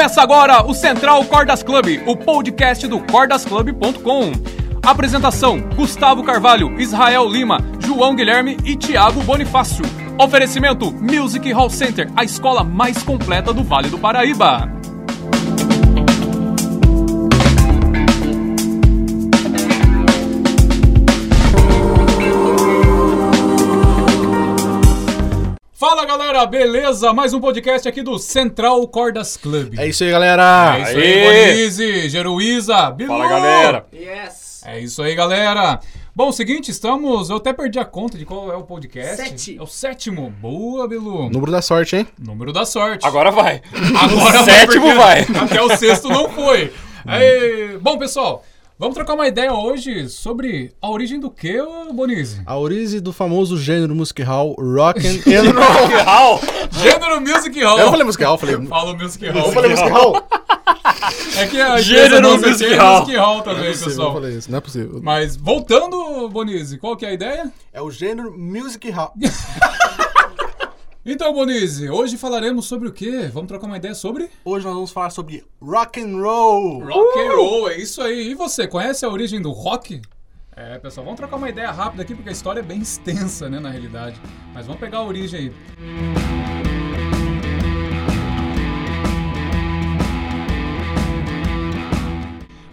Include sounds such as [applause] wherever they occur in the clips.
Começa agora o Central Cordas Club, o podcast do cordasclub.com. Apresentação: Gustavo Carvalho, Israel Lima, João Guilherme e Thiago Bonifácio. Oferecimento: Music Hall Center, a escola mais completa do Vale do Paraíba. Galera, beleza? Mais um podcast aqui do Central Cordas Club. É isso aí, galera. É isso aí, Bonizzi, Jeruísa, Bilu. Fala, galera. Yes! É isso aí, galera. Bom, seguinte, estamos. Eu até perdi a conta de qual é o podcast. Sete. É o sétimo. Boa, Bilu. Número da sorte, hein? Número da sorte. Agora vai. Agora [laughs] o sétimo porque vai. [laughs] Até o sexto não foi. [laughs] Aí, bom, pessoal, vamos trocar uma ideia hoje sobre a origem do que, ô Bonizzi? A origem do famoso gênero musical rock and, [laughs] roll. Gênero Music Hall. Eu não falei musical, eu falei... Fala Music Eu Hall. falei musical. É que a Gênero Music Hall. Music Hall Não é também, possível, eu pessoal. falei isso, não é possível. Mas voltando, Bonizzi, qual que é a ideia? É o gênero music hall. [laughs] Então, Bonizzi, hoje falaremos sobre o quê? Vamos trocar uma ideia sobre Hoje nós vamos falar sobre rock and roll. rock and roll. É isso aí. E você, conhece a origem do rock? É, pessoal, vamos trocar uma ideia rápida aqui porque a história é bem extensa, né, na realidade. Mas vamos pegar a origem aí.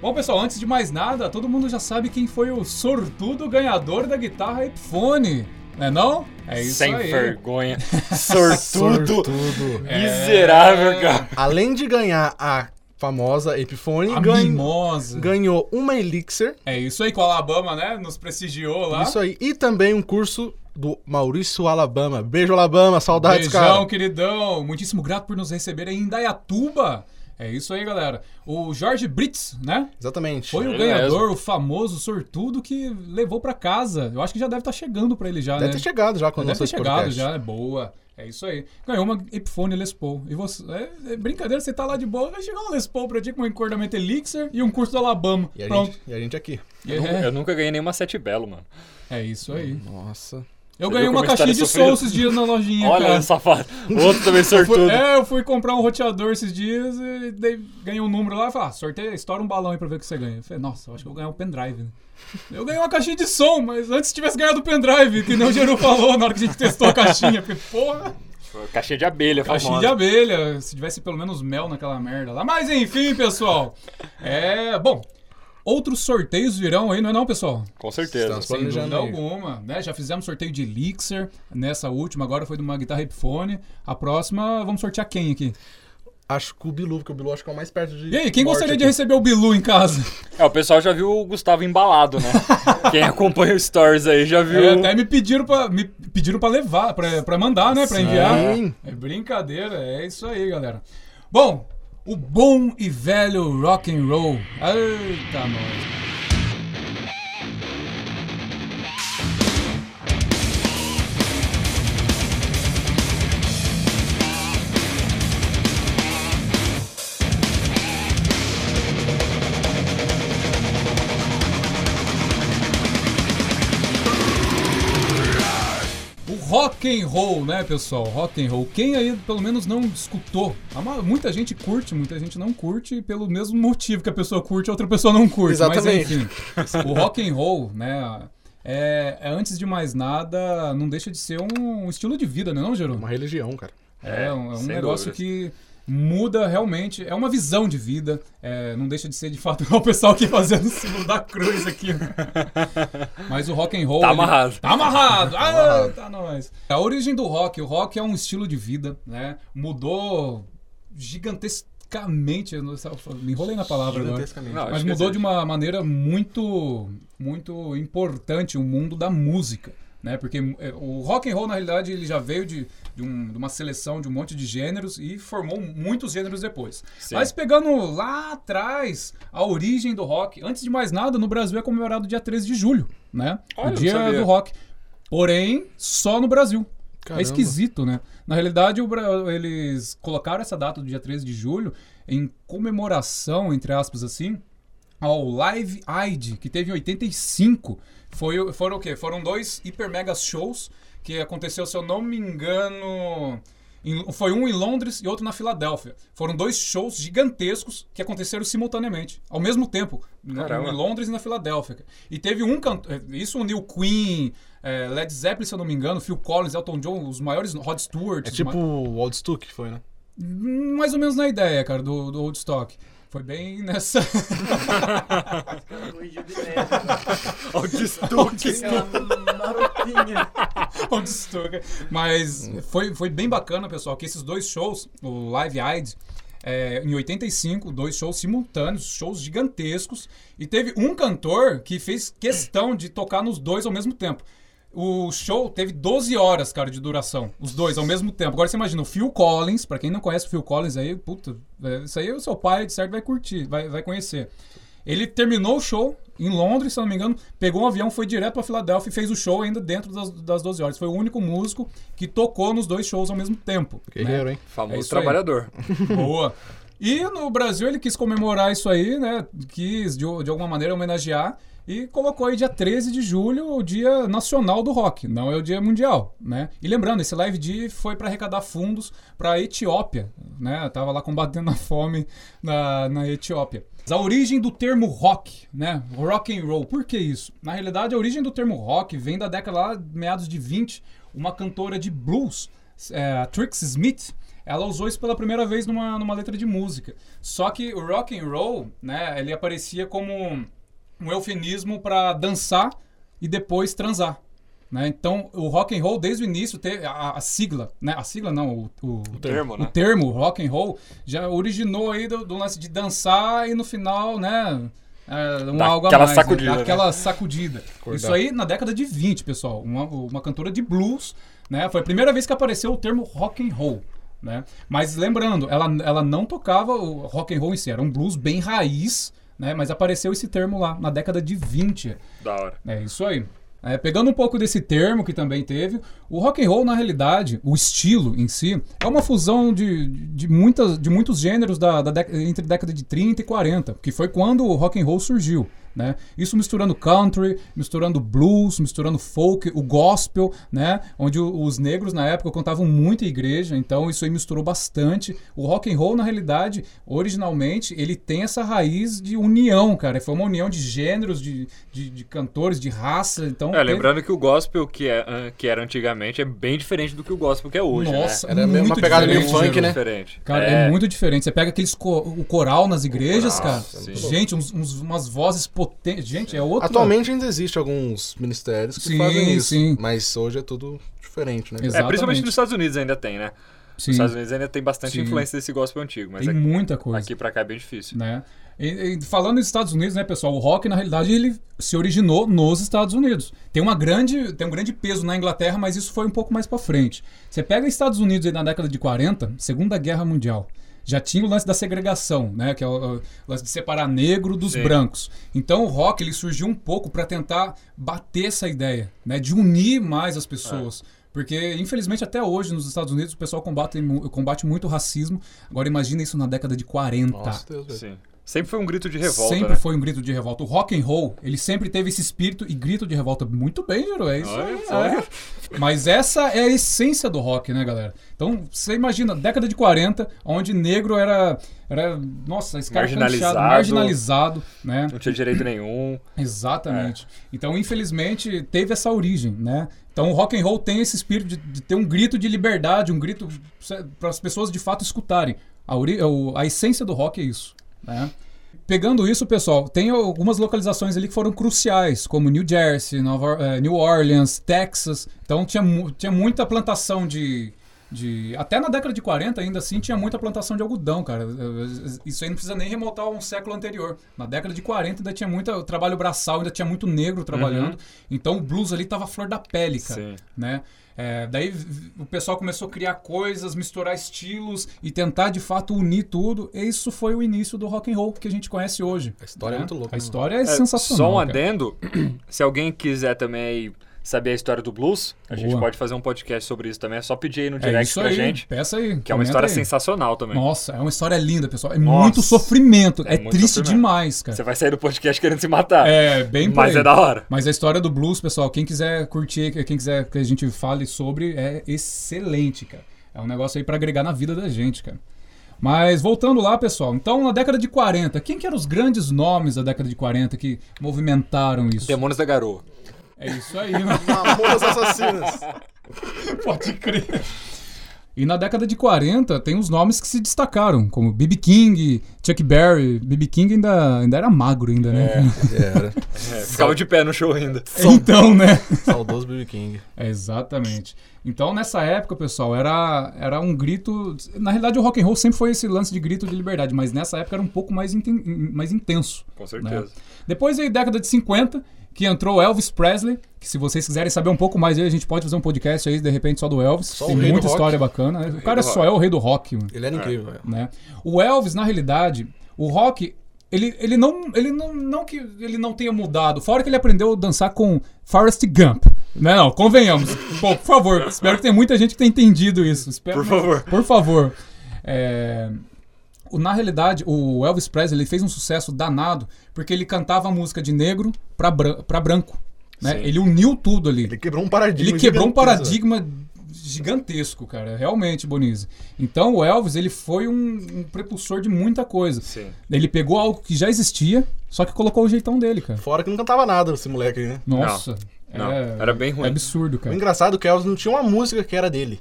Bom, pessoal, antes de mais nada, todo mundo já sabe quem foi o sortudo ganhador da guitarra Epiphone, né não? É isso Sem aí. vergonha. [laughs] Sortudo. Sortudo. [laughs] Miserável, cara. Além de ganhar a famosa Epiphone, A ganha- mimosa. ganhou uma Elixir. É isso aí com o Alabama, né? Nos prestigiou lá. Isso aí. E também um curso do Maurício Alabama. Beijo, Alabama. Saudades, Beijão, cara. queridão. Muitíssimo grato por nos receber aí em Indaiatuba. É isso aí, galera. O Jorge Brits, né? Exatamente. Foi o Ele ganhador, o famoso sortudo que levou pra casa. Eu acho que já deve estar chegando pra ele já, Deve né? ter chegado já com o Deve ter chegado podcast. já, é boa. É isso aí. Ganhou uma Epiphone Les Paul. E você. É, é brincadeira, você tá lá de boa, vai chegar um Les Paul pra ti com um encordamento Elixir e um curso do Alabama. E a, Pronto. gente, e a gente aqui. Eu, é, eu nunca ganhei nenhuma sete belo, mano. é isso aí. Nossa. Eu ganhei uma caixinha de é som esses dias na lojinha, Olha, cara. safado. O outro também [laughs] Fui- sortudo. é, eu fui comprar um roteador esses dias e daí ganhei um número lá e falei, ah, sorteia, estoura um balão aí pra ver o que você ganha. Eu falei, nossa, eu acho que eu vou ganhar um pendrive. né? Eu ganhei uma caixinha de som, mas antes tivesse ganhado o pendrive, que nem o Geru falou na hora que a gente testou a caixinha. Eu falei, porra, Caixinha de abelha, caixinha famosa. de abelha, se tivesse pelo menos mel naquela merda lá. Mas enfim, pessoal, é, bom... Outros sorteios virão aí, não é não, pessoal? Com certeza. Estamos Sem dúvida aí. alguma, né? Já fizemos sorteio de Elixir nessa última, agora foi de uma guitarra Epiphone. A próxima, vamos sortear quem aqui? Acho que o Bilu, porque o Bilu acho que é o mais perto de. E aí, quem gostaria de aqui. receber o Bilu em casa? É, o pessoal já viu o Gustavo embalado, né? [laughs] Quem acompanha o Stories aí já viu. É, até me pediram pra, me pediram pra levar, pra, pra mandar, né? Pra enviar. Sim. É brincadeira, é isso aí, galera. Bom, o bom e velho rock and roll. Eita, nós. Rock and roll, né, pessoal? Rock and roll. Quem aí pelo menos não escutou? Muita gente curte, muita gente não curte pelo mesmo motivo que a pessoa curte, a outra pessoa não curte. Exatamente. Mas enfim, o rock and roll, né? É, é, antes de mais nada, não deixa de ser um, um estilo de vida, né, não, Jerônimo? Uma religião, cara. É, um, é um negócio dúvidas. que muda realmente, é uma visão de vida, é, não deixa de ser de fato [laughs] o pessoal aqui fazendo o símbolo da cruz aqui. né? [laughs] Mas o rock and roll... Tá ele- amarrado. Tá amarrado! Ah, amarrado. tá nóis. A origem do rock, o rock é um estilo de vida, né? Mudou gigantescamente, eu não me enrolei na palavra agora. Gigantescamente. Não, Mas que mudou sim. de uma maneira muito, muito importante o mundo da música, né? Porque é, o rock and roll na realidade ele já veio de, de, um- de uma seleção de um monte de gêneros e formou muitos gêneros depois. Sim. Mas pegando lá atrás a origem do rock, antes de mais nada, no Brasil é comemorado dia 13 de julho, né? Olha, o dia do rock. Porém, só no Brasil. Caramba. É esquisito, né? Na realidade, o Bra- eles colocaram essa data do dia 13 de julho em comemoração, entre aspas assim, ao Live Aid, que teve em 85. Foi, o- foram o quê? Foram dois hiper mega shows que aconteceu, se eu não me engano, Em- foi um em Londres e outro na Filadélfia. Foram dois shows gigantescos que aconteceram simultaneamente, ao mesmo tempo, Caramba. em Londres e na Filadélfia. E teve um cantor, isso uniu Queen, eh, Led Zeppelin, se eu não me engano, Phil Collins, Elton John, os maiores, Rod Stewart. É tipo ma- o Old Stuck foi, né? mais ou menos na ideia, cara, do, do Old Stock. Foi bem nessa. Corrigiu de leve. Olha o destuque. Aquela marotinha. Old Stock. Mas foi, foi bem bacana, pessoal, que esses dois shows, o Live Aid, é, em 85, dois shows simultâneos, shows gigantescos, e teve um cantor que fez questão de tocar nos dois ao mesmo tempo. O show teve 12 horas, cara, de duração. Os dois ao mesmo tempo. Agora você imagina, o Phil Collins, pra quem não conhece o Phil Collins aí, puta, é, isso aí o seu pai, de certo, vai curtir, vai, vai conhecer. Ele terminou o show em Londres, se não me engano, pegou um avião, foi direto pra Filadélfia e fez o show ainda dentro das, das 12 horas. Foi o único músico que tocou nos dois shows ao mesmo tempo. né? Guerreiro, hein? É Famoso aí. trabalhador. [laughs] Boa. E no Brasil ele quis comemorar isso aí, né? Quis de, de alguma maneira homenagear e colocou aí dia 13 de julho o Dia Nacional do Rock, não é o Dia Mundial, né? E lembrando, esse Live Day foi para arrecadar fundos para a Etiópia, né? Tava lá combatendo a fome na, na Etiópia. A origem do termo rock, né? Rock and roll. Por que isso? Na realidade, a origem do termo rock vem da década lá, meados de 20, uma cantora de blues, é, Trix Smith, ela usou isso pela primeira vez numa, numa letra de música. Só que o rock and roll, né, ele aparecia como um eufemismo para dançar e depois transar. Né? Então, o rock and roll, desde o início, teve a, a sigla, né? A sigla não, o, o, termo, o né? termo rock and roll já originou aí do, do lance de dançar e no final, né? É, um Dá algo a aquela mais, sacudida, Né? Dá né? aquela sacudida. Isso aí na década de 20, pessoal. Uma, uma cantora de blues, né? Foi a primeira vez que apareceu o termo rock and roll. Né? Mas lembrando, ela, ela não tocava o rock and roll em si, era um blues bem raiz, né? Mas apareceu esse termo lá na década de 20. Da hora. É isso aí. É, pegando um pouco desse termo que também teve, o rock and roll, na realidade, o estilo em si, é uma fusão de, de, muitas, de muitos gêneros da, da dec- entre década de 30 e 40, que foi quando o rock and roll surgiu. Né? Isso misturando country, misturando blues, misturando folk, o gospel, né? onde os negros na época contavam muito em igreja, então isso aí misturou bastante. O rock and roll, na realidade, originalmente, ele tem essa raiz de união, cara. Foi uma união de gêneros, de, de, de cantores, de raça. Então, É, teve- lembrando que o gospel que, é, ah, que era antigamente é bem diferente do que o gospel que é hoje, Nossa, né? Era muito uma pegada meio diferente, funk, né? Diferente. Cara, é. muito diferente. Você pega aqueles co- o coral nas igrejas, coral, cara. sim. Gente, uns, uns- umas vozes potentes. Gente, é outra. Atualmente ainda existe alguns ministérios que Sim, fazem isso. sim. Mas hoje é tudo diferente, né? É, Exatamente. principalmente nos Estados Unidos ainda tem, né? Sim, Nos Estados Unidos ainda tem bastante Sim. influência desse gospel antigo, mas tem aqui, muita coisa. aqui pra cá é bem difícil. né? E, e falando dos Estados Unidos, né, pessoal, o rock na realidade ele se originou nos Estados Unidos. Tem uma grande, tem um grande peso na Inglaterra, mas isso foi um pouco mais pra frente. Você pega os Estados Unidos aí na década de 40, Segunda Guerra Mundial. Já tinha o lance da segregação, né, que é o, lance de separar negro dos Sim. brancos. Então o rock ele surgiu um pouco pra tentar bater essa ideia, né, de unir mais as pessoas. Porque, infelizmente, até hoje nos Estados Unidos o pessoal combate, combate muito o racismo. Agora, imagina isso na década de 40. Nossa, Deus. Sim. Sempre foi um grito de revolta, sempre né? foi um grito de revolta. O rock and roll, ele sempre teve esse espírito e grito de revolta. Muito bem, Jero, é isso Olha aí, é. Mas essa é a essência do rock, né, galera? Então, você imagina, década de 40, onde negro era, era nossa, escarranchado, Marginalizado. marginalizado, né? Não tinha direito nenhum. Exatamente. É. Então, infelizmente, teve essa origem, né? Então, o rock and roll tem esse espírito de, de ter um grito de liberdade, um grito para as pessoas de fato escutarem. A, a essência do rock é isso, né? Pegando isso, pessoal, tem algumas localizações ali que foram cruciais, como New Jersey, Nova, eh, New Orleans, Texas. Então tinha, tinha muita plantação de, de. Até na década de 40, ainda assim, tinha muita plantação de algodão, cara. Isso aí não precisa nem remontar a um século anterior. Na década de 40 ainda tinha muito trabalho braçal, ainda tinha muito negro trabalhando. Então o blues ali tava flor da pele, cara Sim. né? É, daí o pessoal começou a criar coisas, misturar estilos e tentar de fato unir tudo. E isso foi o início do rock and roll que a gente conhece hoje. A história é né? muito louca, A né, história é, É, sensacional. Só um cara. adendo, [clears throat] se alguém quiser também aí saber a história do blues, a gente Boa. pode fazer um podcast sobre isso também. É só pedir aí no É direct isso pra aí. gente. Peça aí. Que é uma história aí. sensacional também. Nossa, é uma história linda, pessoal. É Nossa. muito sofrimento. É, É muito triste sofrimento. demais, cara. Você vai sair do podcast querendo se matar. É, bem Mas é da hora. Mas a história do blues, pessoal, quem quiser curtir, quem quiser que a gente fale sobre, é excelente, cara. É um negócio aí pra agregar na vida da gente, cara. Mas voltando lá, pessoal. Então, na década de 40, quem que eram os grandes nomes da década de 40 que movimentaram isso? Demônios da Garoa. É isso aí, mano. [laughs] Mamonas assassinas. Pode crer. E na década de 40 tem os nomes que se destacaram, como B.B. King, Chuck Berry. B.B. King ainda, ainda era magro ainda, né? [laughs] Era. É, ficava de pé no show ainda. [laughs] Então, né? Saudoso BB King. É, exatamente. Então, nessa época, pessoal, era, era um grito. Na realidade, o rock and roll sempre foi esse lance de grito de liberdade, mas nessa época era um pouco mais, inten- mais intenso. Com certeza. Depois veio década de 50, que entrou Elvis Presley, que se vocês quiserem saber um pouco mais dele, a gente pode fazer um podcast aí, de repente, só do Elvis. Só o Tem muita rock. história bacana. O cara do só rock. é o rei do rock, mano Ele era incrível, velho. né? O Elvis, na realidade, o rock, ele, ele não ele não, não que ele não tenha mudado, fora que ele aprendeu a dançar com Forrest Gump. Né, não, convenhamos. [laughs] Pô, por favor, espero que tenha muita gente que tenha entendido isso. Espero, Por favor. Por favor. É, o- na realidade, o Elvis Presley ele fez um sucesso danado porque ele cantava a música de negro pra, bran pra branco. Né? Ele uniu tudo ali. Ele quebrou um paradigma. Ele quebrou um gigantesco, paradigma gigantesco, cara. Realmente, Bonise. Então o Elvis, ele foi um, um prepulsor de muita coisa. Sim. Ele pegou algo que já existia, só que colocou o jeitão dele, cara. Fora que não cantava nada esse moleque aí, né? Nossa. Não, é, era bem ruim. É absurdo, O cara. engraçado é que o Elvis não tinha uma música que era dele.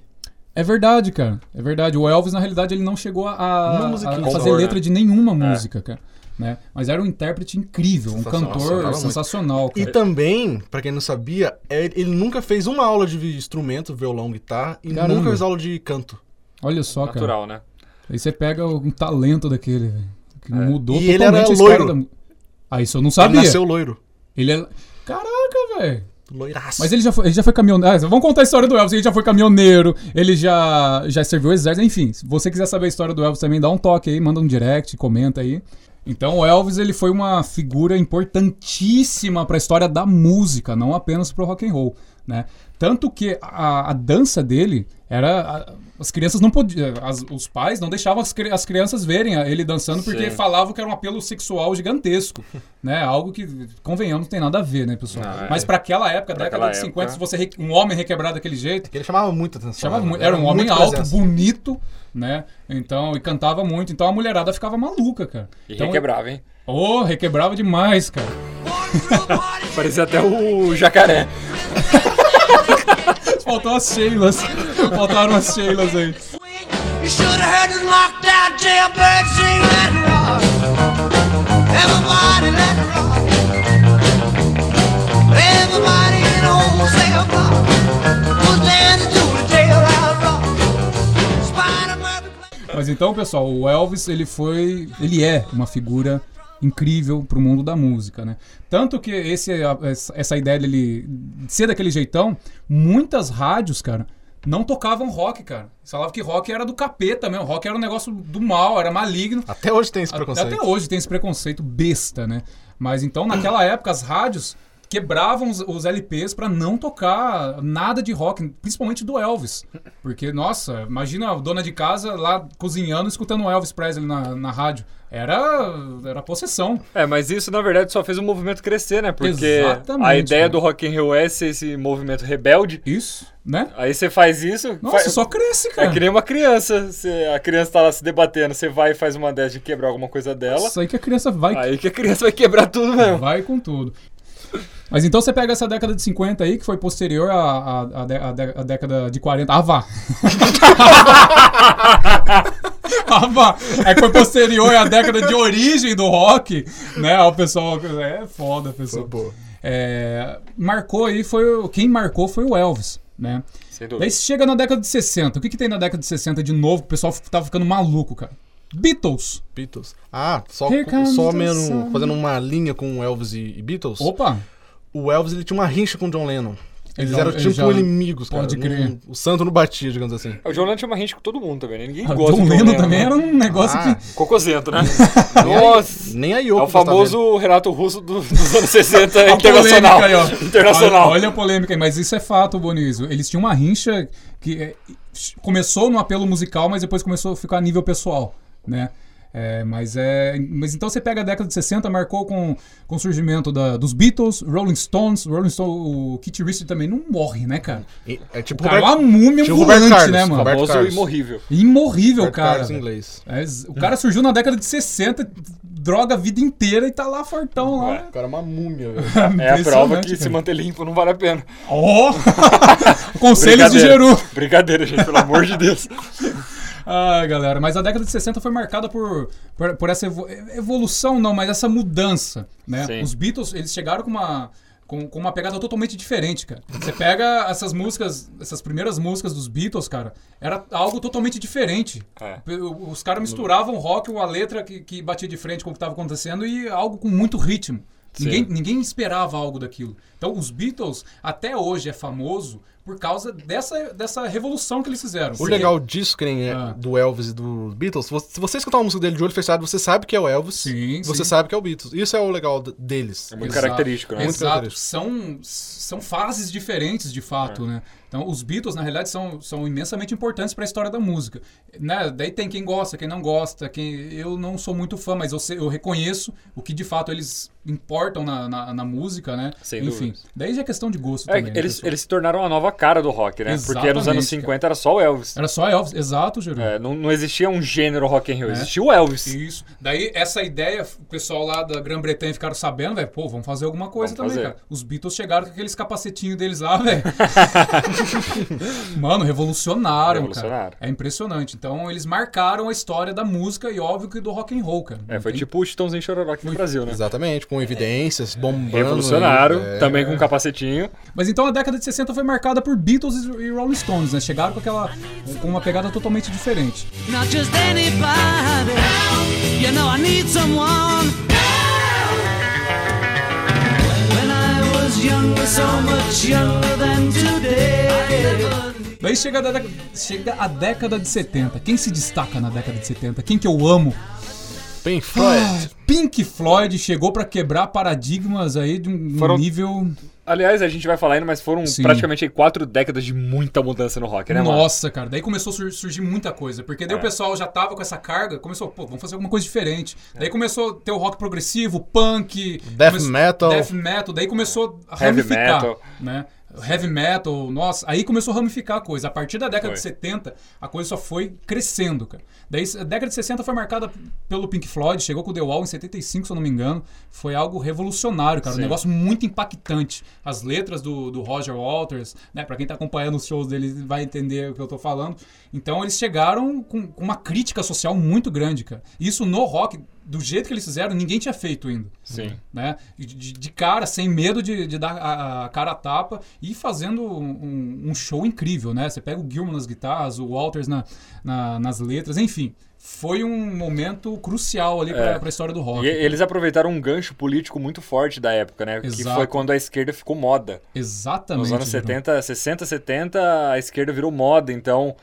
É verdade, cara. É verdade. O Elvis, na realidade, ele não chegou a, a musiquinha. fazer Compor, letra né? de nenhuma música, cara. Né? Mas era um intérprete incrível, um cantor sensacional, E cara. também, pra quem não sabia, é- ele nunca fez uma aula de instrumento, violão, guitarra, e Caramba. nunca fez aula de canto. Olha só, cara. Natural, né? Aí você pega um talento daquele, velho. Que É. mudou E ele totalmente era a história loiro. da Ah, isso eu não Ele sabia. nasceu loiro. Ele é. Caraca, velho. Loiraço. Mas ele já foi, ele já foi caminhoneiro. Ah, vamos contar a história do Elvis. Ele já foi caminhoneiro, ele já, já serviu o exército. Enfim, se você quiser saber a história do Elvis também, dá um toque aí, manda um direct, comenta aí. Então, o Elvis ele foi uma figura importantíssima para a história da música, não apenas para o rock and roll, né? Tanto que a, a dança dele era a- as crianças não podiam, as- os pais não deixavam as, as crianças verem ele dançando porque Sim. falavam que era um apelo sexual gigantesco, [laughs] né? Algo que convenhamos não tem nada a ver, né, pessoal? Não, é. Mas para aquela época, Pra década aquela de 50, época. se você re- um homem requebrar daquele jeito, Ele chamava muita atenção. chamava né? muito, era um homem alto, presença. bonito, né? Então, e cantava muito, então a mulherada ficava maluca, cara. E então, requebrava, hein? Oh, requebrava demais, cara. [laughs] Parecia até o jacaré. [laughs] Faltou as Sheilas. Faltaram as Sheilas aí. Mas então, pessoal, o Elvis, ele foi. Ele é uma figura incrível pro mundo da música, né? Tanto que esse, essa- ideia dele de ser daquele jeitão, muitas rádios, cara, não tocavam rock, cara. Eles falavam que rock era do capeta mesmo. Rock era um negócio do mal, era maligno. Até hoje tem esse Até- preconceito. Até hoje tem esse preconceito besta, né? Mas então, naquela época, as rádios quebravam os, os LPs pra não tocar nada de rock, principalmente do Elvis. Porque, nossa, imagina a dona de casa lá cozinhando, escutando o Elvis Presley na, na rádio. Era, era possessão. É, mas isso na verdade só fez o movimento crescer, né? Porque Exatamente, a ideia cara. do rock and roll é ser esse movimento rebelde. Isso, né? Aí você faz isso. Nossa, faz- só cresce, cara. É que nem uma criança. Você- a criança tá lá se debatendo, você vai e faz uma dessa de quebrar alguma coisa dela. Isso aí que a criança vai Aí que a criança vai quebrar tudo mesmo. Vai com tudo. Mas então você pega essa década de 50 aí, que foi posterior à, à, à à dé- à década de 40. Ah, vá! [laughs] ah, vá! É que foi posterior à década de origem do rock, né? O pessoal. É foda, pessoal. É, marcou aí, foi. Quem marcou foi o Elvis, né? Sem Daí dúvida. você chega na década de 60. O que, que tem na década de 60 de novo? O pessoal tava ficando maluco, cara. Beatles. Beatles. Ah, só, só mesmo fazendo uma linha com Elvis e, e Beatles. Opa! O Elvis ele tinha uma rincha com o John Lennon. Eles já- eram ele tipo já- inimigos, cara. pode crer. Não- o santo não batia, digamos assim. O John Lennon tinha uma rente com todo mundo também, né? Ninguém O gosta John do Lennon Lennon, também né? era um negócio Ah, que. Cocosento, né? [laughs] Nossa! Nem a É Yoko o famoso Renato Russo do- dos anos [laughs] 60 A internacional. polêmica aí, ó. [laughs] Internacional. Olha, olha a polêmica aí, mas isso é fato, Bonísio. Eles tinham uma rincha que é, começou no apelo musical, mas depois começou a ficar a nível pessoal, né? É, mas é. Mas então você pega a década de 60, marcou com, com o surgimento da- dos Beatles, Rolling Stones, Rolling Stone, o Kit Richard também não morre, né, cara? E- É tipo O cara é uma múmia tipo ambulante, Carlos, né, mano? Roberto Carlos. imorrível. Imorrível, Roberto cara. Carlos inglês. É, o cara surgiu na década de 60, droga a vida inteira e tá lá fortão lá. O cara é uma múmia, velho. [laughs] É a prova que se cara. manter limpo não vale a pena. Ó! [laughs] Conselhos de. Geru. Brincadeira, gente, pelo amor de Deus. [laughs] Ai, galera, mas a década de 60 foi marcada por, por, por essa evo- evolução, não, mas essa mudança, né? Sim. Os Beatles, eles chegaram com uma, com, com uma pegada totalmente diferente, cara. Você pega essas músicas, essas primeiras músicas dos Beatles, cara, era algo totalmente diferente. É. Os caras misturavam rock, uma letra que, que batia de frente com o que estava acontecendo e algo com muito ritmo. Sim. Ninguém, ninguém esperava algo daquilo. Então, os Beatles, até hoje, é famoso por causa dessa, dessa revolução que eles fizeram. O Porque- legal disso, que nem é Ah. do Elvis e dos Beatles, se você escutar uma música dele de olho fechado, você sabe que é o Elvis. Sim, Você sim. sabe que é o Beatles. Isso é o legal deles. É muito Exato. característico, né? Muito Exato. característico. São, são fases diferentes, de fato, É. né? Então, os Beatles, na realidade, são, são imensamente importantes para a história da música. Né? Daí tem quem gosta, quem não gosta, quem... Eu não sou muito fã, mas eu, sei- eu reconheço o que, de fato, eles importam na, na, na música, né? Sem Enfim, dúvidas. daí já é questão de gosto É, também. né, eles, pessoal? eles se tornaram a nova cara do rock, né? Porque nos Exatamente, anos 50 era só o Elvis. Era só Elvis, exato. É, não, não existia um gênero rock and roll, É. existia o Elvis. Isso. Daí, essa ideia, o pessoal lá da Grã-Bretanha ficaram sabendo, velho, pô, vamos fazer alguma coisa Vamos também, fazer. cara. Os Beatles chegaram com aqueles capacetinhos deles lá, velho. [laughs] Mano, revolucionaram, Revolucionaram. cara. É impressionante. Então, eles marcaram a história da música e, óbvio, que do rock and roll, cara. É, foi Tem- tipo o Chitãozinho Chororó aqui no Brasil, né? Exatamente, com evidências, bombando. Revolucionário, aí, é. também com capacetinho. Mas então a década de 60 foi marcada por Beatles e e Rolling Stones, né? Chegaram com aquela com uma pegada totalmente diferente. Not just anybody. You know I need someone. When I was younger, so much younger than today. Daí chega a, década, chega a década de 70. Quem se destaca na década de 70? Quem que eu amo? Pink Floyd. Ah, Pink Floyd chegou pra quebrar paradigmas aí de um Foram- nível. Aliás, a gente vai falar ainda, mas foram Sim. praticamente quatro décadas de muita mudança no rock, né, mano? Nossa, cara. Daí começou a sur- surgir muita coisa. Porque daí É. o pessoal já tava com essa carga, começou, pô, vamos fazer alguma coisa diferente. Daí começou a ter o rock progressivo, punk. Death come- metal. Death metal. Daí começou a Heavy ramificar. metal. Né? Heavy metal, nossa, aí começou a ramificar a coisa. A partir da década Foi. de 70, a coisa só foi crescendo, cara. Daí a década de 60 foi marcada pelo Pink Floyd, chegou com o The Wall em 75, se eu não me engano. Foi algo revolucionário, cara. Um Sim. negócio muito impactante. As letras do, do Roger Waters, né? Pra quem tá acompanhando os shows dele vai entender o que eu tô falando. Então eles chegaram com, com uma crítica social muito grande, cara. Isso no rock, do jeito que eles fizeram, ninguém tinha feito ainda Sim. né? De, de cara, sem medo de, de dar a, a cara a tapa e fazendo um, um show incrível, né? Você pega o Gilman nas guitarras, o Walters na, na- nas letras, enfim. Foi um momento crucial ali É. pra história do rock. E eles aproveitaram um gancho político muito forte da época, né? Que Exato. foi quando a esquerda ficou moda. Exatamente. Nos anos Bruno. 70, 60, 70, a esquerda virou moda, então.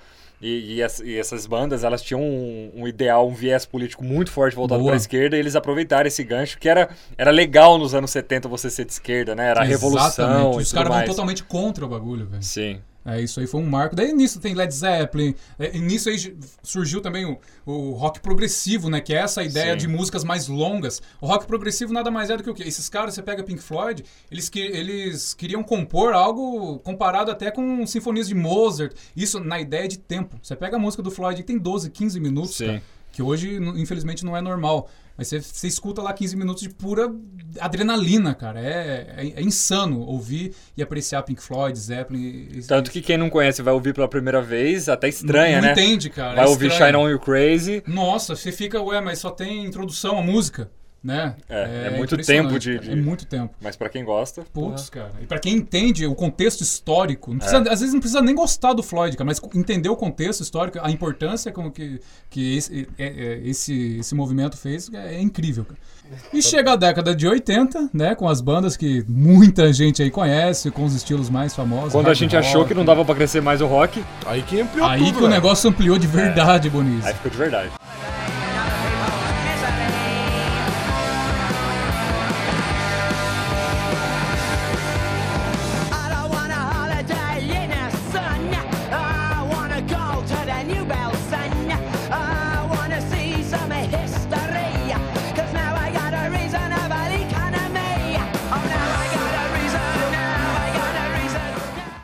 E, e as- e essas bandas, elas tinham um, um ideal, um viés político muito forte voltado para a esquerda, e eles aproveitaram esse gancho, que era, era legal nos anos 70 você ser de esquerda, né? Era a revolução Exatamente. e Os caras vão totalmente contra o bagulho, velho. Sim. É, isso aí foi um marco. Daí nisso tem Led Zeppelin. É, nisso aí surgiu também o, o rock progressivo, né? Que é essa ideia Sim. de músicas mais longas. O rock progressivo nada mais é do que o quê? Esses caras, você pega Pink Floyd, eles, que, eles queriam compor algo comparado até com sinfonias de Mozart. Isso na ideia de tempo. Você pega a música do Floyd que tem 12, 15 minutos, cara, que hoje, infelizmente, não é normal. Mas você, você escuta lá 15 minutos de pura adrenalina, cara. É, é, é insano ouvir e apreciar Pink Floyd, Zeppelin. e- Tanto que quem não conhece vai ouvir pela primeira vez, até estranha, não né? entende, cara. Vai é ouvir. Shine On You Crazy. Nossa, você fica, ué, mas só tem introdução à música, né? É, é muito impressionante, tempo de- de- É muito tempo. Mas pra quem gosta. Putz, cara. E pra quem entende o contexto histórico, não É. precisa- às vezes não precisa nem gostar do Floyd, cara, mas entender o contexto histórico, a importância com que, que esse, é- é- esse, esse movimento fez, é, é incrível, cara. E chega a década de 80, né, com as bandas que muita gente aí conhece, com os estilos mais famosos. Quando a gente rock. achou que não dava pra crescer mais o rock, Aí que ampliou Aí tudo, que o velho. negócio ampliou de verdade, Bonis. aí ficou de verdade.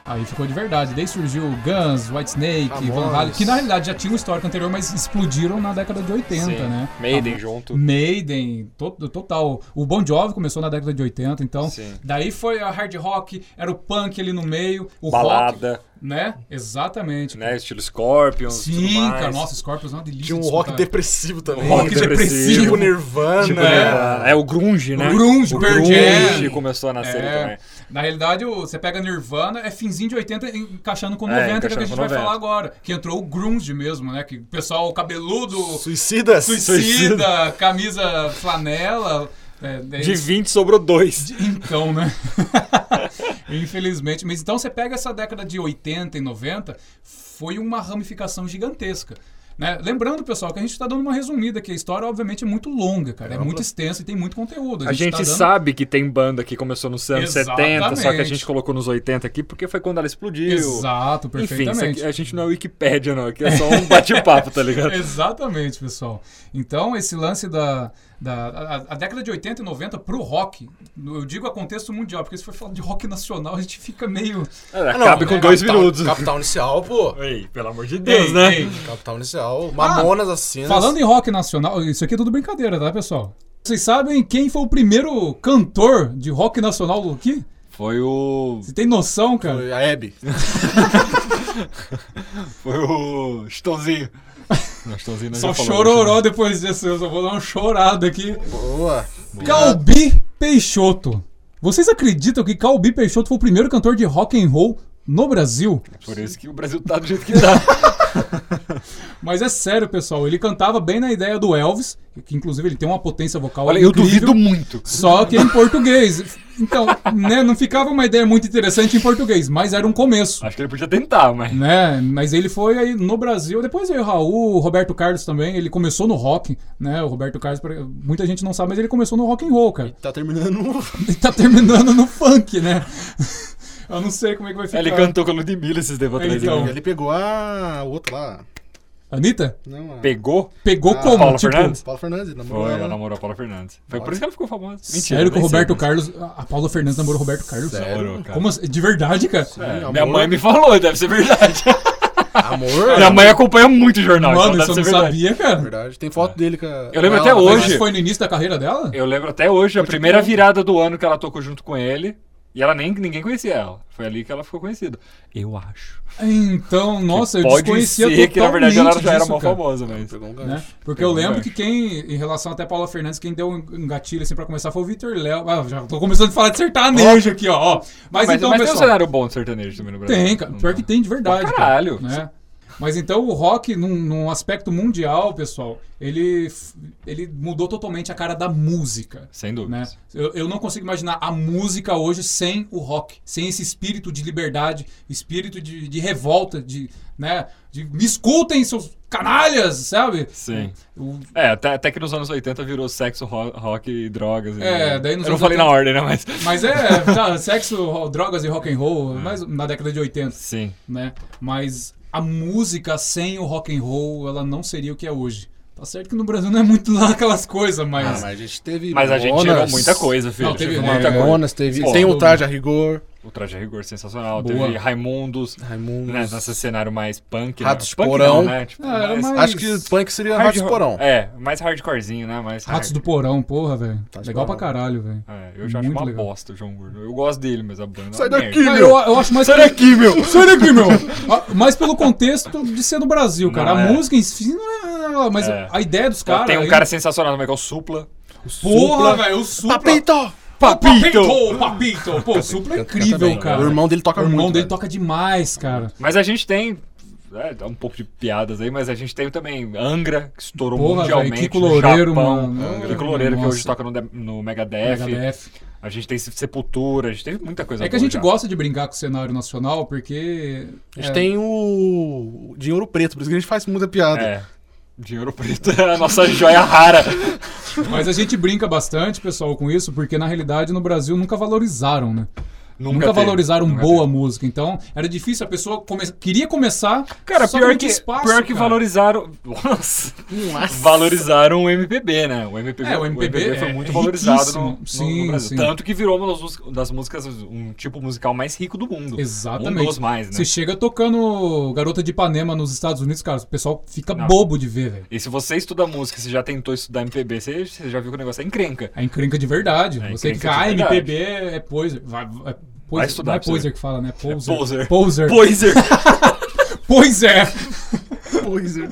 Aí ficou de verdade. Daí surgiu Guns, Whitesnake, Van Ramones. Halen, que na realidade já tinha um histórico anterior, mas explodiram na década de 80, Sim. né? Maiden junto. Maiden, to- total. O Bon Jovi começou na década de 80, então. Sim. Daí foi a hard rock, era o punk ali no meio, o rock, Balada, né? Exatamente. né? Estilo Scorpions. tudo Sim, mais. cara, nossa, Scorpions é uma delícia. Tinha um rock depressivo também. rock depressivo. Tipo Nirvana. Tipo, né? né? É o grunge, né? O grunge, o grunge começou a nascer É. também. Na realidade, o- você pega Nirvana, é finzinho de 80 encaixando com É, 90, que é o que a encaixando gente vai 90. falar agora. Que entrou o grunge mesmo, né? Que o pessoal cabeludo, Suicidas. suicida, camisa flanela. é, é De isso. 20 sobrou 2. Então, né? [laughs] Infelizmente. Mas então você pega essa década de 80 e 90, foi uma ramificação gigantesca. Né? Lembrando, pessoal, que a gente está dando uma resumida, que a história, obviamente, é muito longa, cara. É Ampla. muito extensa e tem muito conteúdo. A gente tá dando- sabe que tem banda que começou nos anos 70, só que a gente colocou nos 80 aqui porque foi quando ela explodiu. Exato, Enfim, perfeitamente. aqui, a gente não é Wikipédia, não. Aqui é só um bate-papo, tá ligado? [laughs] Exatamente, pessoal. Então, esse lance da. Da a, a década de 80 e 90 pro rock, eu digo a contexto mundial, porque se for falar de rock nacional, a gente fica meio. É, Ah, não, Cabe com né? dois Capital- minutos. Capital Inicial, pô. Ei, pelo amor de Deus, Ei, né? ei. Capital Inicial. Mamonas Assassinas. Falando em rock nacional, isso aqui é tudo brincadeira, tá, pessoal? Vocês sabem quem foi o primeiro cantor de rock nacional aqui? Foi o. Você tem noção, cara? Foi A Hebe. [laughs] [laughs] Foi o. Estãozinho. Só chororó né? depois disso, eu só vou dar uma chorada aqui. Boa. Calbi Peixoto. Vocês acreditam que Calbi Peixoto foi o primeiro cantor de rock and roll no Brasil? Por isso que o Brasil tá do jeito que tá. [laughs] Mas é sério, pessoal. Ele cantava bem na ideia do Elvis, que inclusive ele tem uma potência vocal Olha, eu incrível, duvido muito. Só que em português. Então, né, não ficava uma ideia muito interessante em português, mas era um começo. Acho que ele podia tentar, mas. Né? Mas ele foi aí no Brasil, depois veio o Raul, o Roberto Carlos também, ele começou no rock, né? O Roberto Carlos, muita gente não sabe, mas ele começou no rock and roll, cara. Tá terminando. Ele [laughs] tá terminando no funk, né? Eu não sei como é que vai ficar. Ele cantou com a Ludmilla esses tempos atrás. Então. né? Ele pegou a outra lá. Anitta? Não, a... Pegou? Pegou Ah, como? Paula tipo, Fernandes? Paulo Fernandes. Namorou Foi, ela. ela namorou a Paula Fernandes. Foi por isso que ela ficou famosa. Mentira, sério que o Roberto mas- Carlos. A Paula Fernandes namorou o Roberto Carlos? Sério? Como assim? De verdade, cara? É, Amor. minha mãe me falou, deve ser verdade. Amor. minha mãe acompanha muito jornal, Mano, então isso eu não sabia, cara. Verdade. Tem foto dele com a... Eu lembro com até ela, hoje. Mas foi no início da carreira dela? Eu lembro até hoje, a primeira virada do ano que ela tocou junto com ele. E ela nem ninguém conhecia ela. Foi ali que ela ficou conhecida. Eu acho. Então, nossa, eu Pode desconhecia ser que na verdade ela totalmente já era disso, mal cara. famosa, mas. Pegou um né? Porque Pegou eu lembro um que quem, em relação até a Paula Fernandes, quem deu um gatilho assim pra começar foi o Vitor Léo. Ah, já tô começando a falar de sertanejo aqui, ó. Mas, Mas, então, mas tem um pessoal. cenário bom de sertanejo também no Brasil. Tem, cara. Pior que tem de verdade. Pra cara, caralho. né? Mas então o rock, num, num aspecto mundial, pessoal, ele, ele mudou totalmente a cara da música. Sem Né? dúvida. Eu, eu não consigo imaginar a música hoje sem o rock, sem esse espírito de liberdade, espírito de, de revolta, de, né, de me escutem, seus canalhas, sabe? Sim. O- É, até, até que nos anos 80 virou sexo, ro- rock e drogas. e- É, daí nos Eu não falei na 80 ordem, né? Mas. [laughs] mas é, tá, sexo, ro- drogas e rock and roll, [laughs] É. mas na década de 80, Sim. né? Mas a música sem o rock and roll, ela não seria o que é hoje. Tá certo que no Brasil não é muito lá aquelas coisas, Ah, mas... mas a gente teve. Mas a gente gerou muita coisa, filho. Não, teve Teve muita coisa. Teve. Pô, tem o tudo. traje a rigor. O Traje Rigor sensacional. Boa. Teve Raimundos. Raimundo. Né, nesse cenário mais punk. Ratos né? Punk Porão. Não, né? Tipo, era mais mais- Acho que punk seria hard Ratos Porão. É, mais hardcorezinho, né? Mais Ratos hard. do Porão, porra, velho. Legal pra Porão. caralho, velho. É, eu já acho Muito uma legal. bosta o João Gordo. Eu gosto dele, mas a banda. é Sai daqui, merda. Meu. eu, eu acho mais. Sai daqui, meu! [laughs] Sai daqui, meu! Mas pelo contexto de ser no Brasil, cara. Não, a é. música em si não é. Mas É. a ideia dos caras. Tem um aí- cara sensacional também que é o Supla. Porra, velho, o Supla. Papito! Papito! Papito! Pô, o Supla é incrível, cara. O irmão dele toca O irmão muito, dele velho. toca demais, cara. Mas a gente tem. É, dá um pouco de piadas aí, mas a gente tem também Angra, que estourou Porra, mundialmente. velho, Kiko Loureiro, Japão. mano. Kiko Loureiro, que hoje toca no, De- no Megadeth. Megadeth. A gente tem Sepultura, a gente tem muita coisa É que a gente já. gosta de brincar com o cenário nacional porque. A gente é, tem o Dinheiro Preto, por isso que a gente faz muita piada. É. Dinheiro preto é a nossa joia rara. Mas a gente brinca bastante, pessoal, com isso, porque na realidade no Brasil nunca valorizaram, né? Nunca Nunca, teve, valorizaram nunca boa música. Então, era difícil, a pessoa come... queria começar. Cara, só pior que, espaço, pior que cara. valorizaram. Nossa. [laughs] Valorizaram o MPB, né? O MPB, É, o MPB foi é- muito é valorizado no, Sim, no Brasil. sim. Tanto que virou uma das, das músicas, um tipo musical mais rico do mundo. Exatamente. Um dos mais, né? Você chega tocando Garota de Ipanema nos Estados Unidos, cara, o pessoal fica Não. bobo de ver, velho. E se você estuda música, você já tentou estudar MPB, você, você já viu que o negócio é encrenca. É encrenca de verdade. É Você de ah. MPB é. Vai, é poser. estudar Não é poser que fala, né? Poser. poser. Poser. Poiser! [laughs] Pois é. Pois é.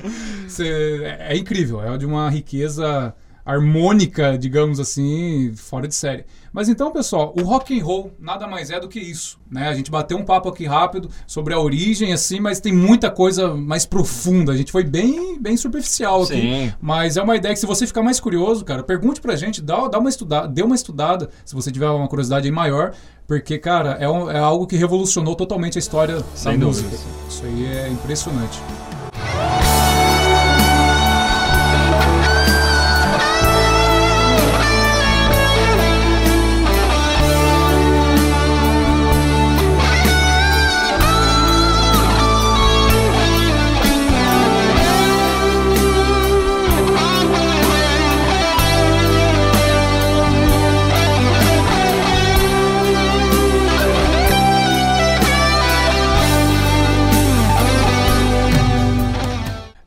Você- é, é incrível, é de uma riqueza harmônica, digamos assim, fora de série. Mas então, pessoal, o rock and roll nada mais é do que isso, né? A gente bateu um papo aqui rápido sobre a origem, assim, mas tem muita coisa mais profunda. A gente foi bem, bem superficial aqui. Sim. Mas é uma ideia que se você ficar mais curioso, cara, pergunte pra gente, dá, dá uma estudada, dê uma estudada, se você tiver uma curiosidade aí maior, porque, cara, é, um- é algo que revolucionou totalmente a história Sem da dúvidas. música. Isso aí é impressionante.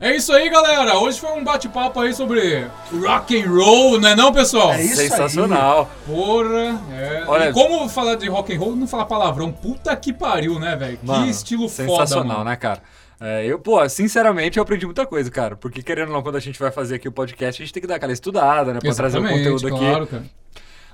É isso aí, galera. Hoje foi um bate-papo aí sobre rock and roll, né não, pessoal? É isso Sensacional. Porra, é. Olha- E como falar de rock and roll não falar palavrão? Puta que pariu, né, velho? Que estilo foda, Sensacional, né, cara? É, eu, pô, sinceramente, eu aprendi muita coisa, cara. Porque, querendo ou não, quando a gente vai fazer aqui o podcast, a gente tem que dar aquela estudada, né? Pra trazer o Exatamente, conteúdo aqui. claro, cara.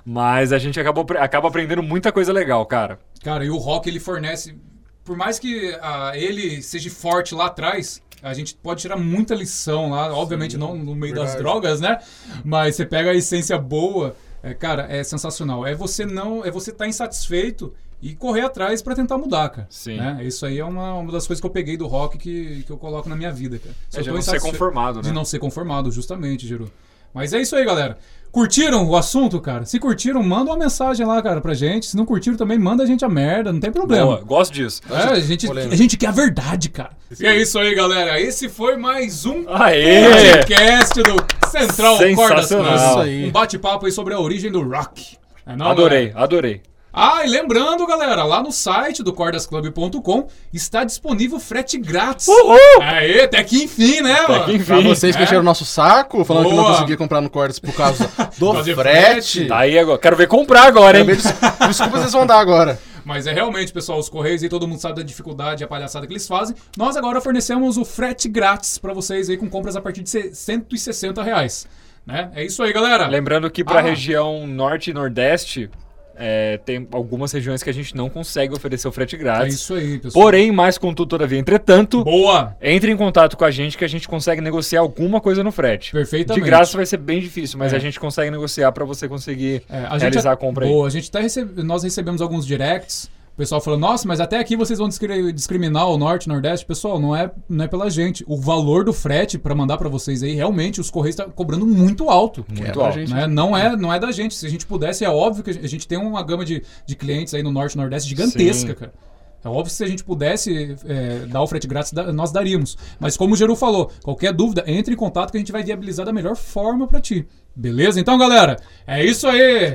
Mas a gente acabou, acaba aprendendo muita coisa legal, cara. Cara, e o rock ele fornece. Por mais que ah, ele seja forte lá atrás, a gente pode tirar muita lição lá. Obviamente não no meio das verdade. drogas, né? Mas você pega a essência boa. é, cara, é sensacional. É você não. É você estar insatisfeito e correr atrás pra tentar mudar, cara. Sim. Né? Isso aí é uma, uma das coisas que eu peguei do rock que, que eu coloco na minha vida, cara. Se É de não ser conformado, De né? não ser conformado, justamente, Giru. Mas é isso aí, galera. Curtiram o assunto, cara? Se curtiram, manda uma mensagem lá, cara, pra gente. Se não curtiram também, manda a gente a merda, não tem problema. Boa, gosto disso. É, a gente, Polêmica. a gente quer a verdade, cara. E é isso aí, galera. Esse foi mais um Aê! podcast do Central Cordas Sensacional. Um bate-papo aí sobre a origem do rock. É não, Adorei, galera? adorei. Ah, e lembrando, galera, lá no site do cordasclub.com está disponível frete grátis. Uhul! Aê, até que enfim, né, Até mano? que enfim. Pra vocês que É. encheram o nosso saco, falando que não Boa. conseguia comprar no Cordas por causa [laughs] do frete. frete. Tá aí agora. Quero ver comprar agora, hein? Des- [laughs] Desculpa, vocês vão dar agora. Mas é realmente, pessoal, os Correios aí, todo mundo sabe da dificuldade e a palhaçada que eles fazem. Nós agora fornecemos o frete grátis pra vocês aí com compras a partir de se- 160 reais. Né? É isso aí, galera. Lembrando que pra Ah. região norte e nordeste, é, tem algumas regiões que a gente não consegue oferecer o frete É grátis. isso aí, pessoal. Porém, mais contudo, todavia, entretanto, Boa! entre em contato com a gente que a gente consegue negociar alguma coisa no frete. Perfeitamente. De graça vai ser bem difícil, mas É. a gente consegue negociar pra você conseguir É, a gente realizar a compra aí. Boa, a gente tá. Nós recebemos alguns directs. O pessoal falou, nossa, mas até aqui vocês vão discri- discriminar o norte e nordeste. Pessoal, não é, não é pela gente. O valor do frete pra mandar pra vocês aí, realmente, os Correios estão cobrando muito alto. Muito É, alto. gente- né? Não, é, não é da gente. Se a gente pudesse, é óbvio que a gente tem uma gama de, de clientes aí no Norte e Nordeste gigantesca, Sim. cara. É óbvio que se a gente pudesse é, dar o frete grátis, nós daríamos. Mas como o Geru falou, qualquer dúvida, entre em contato que a gente vai viabilizar da melhor forma pra ti. Beleza? Então, galera, é isso aí!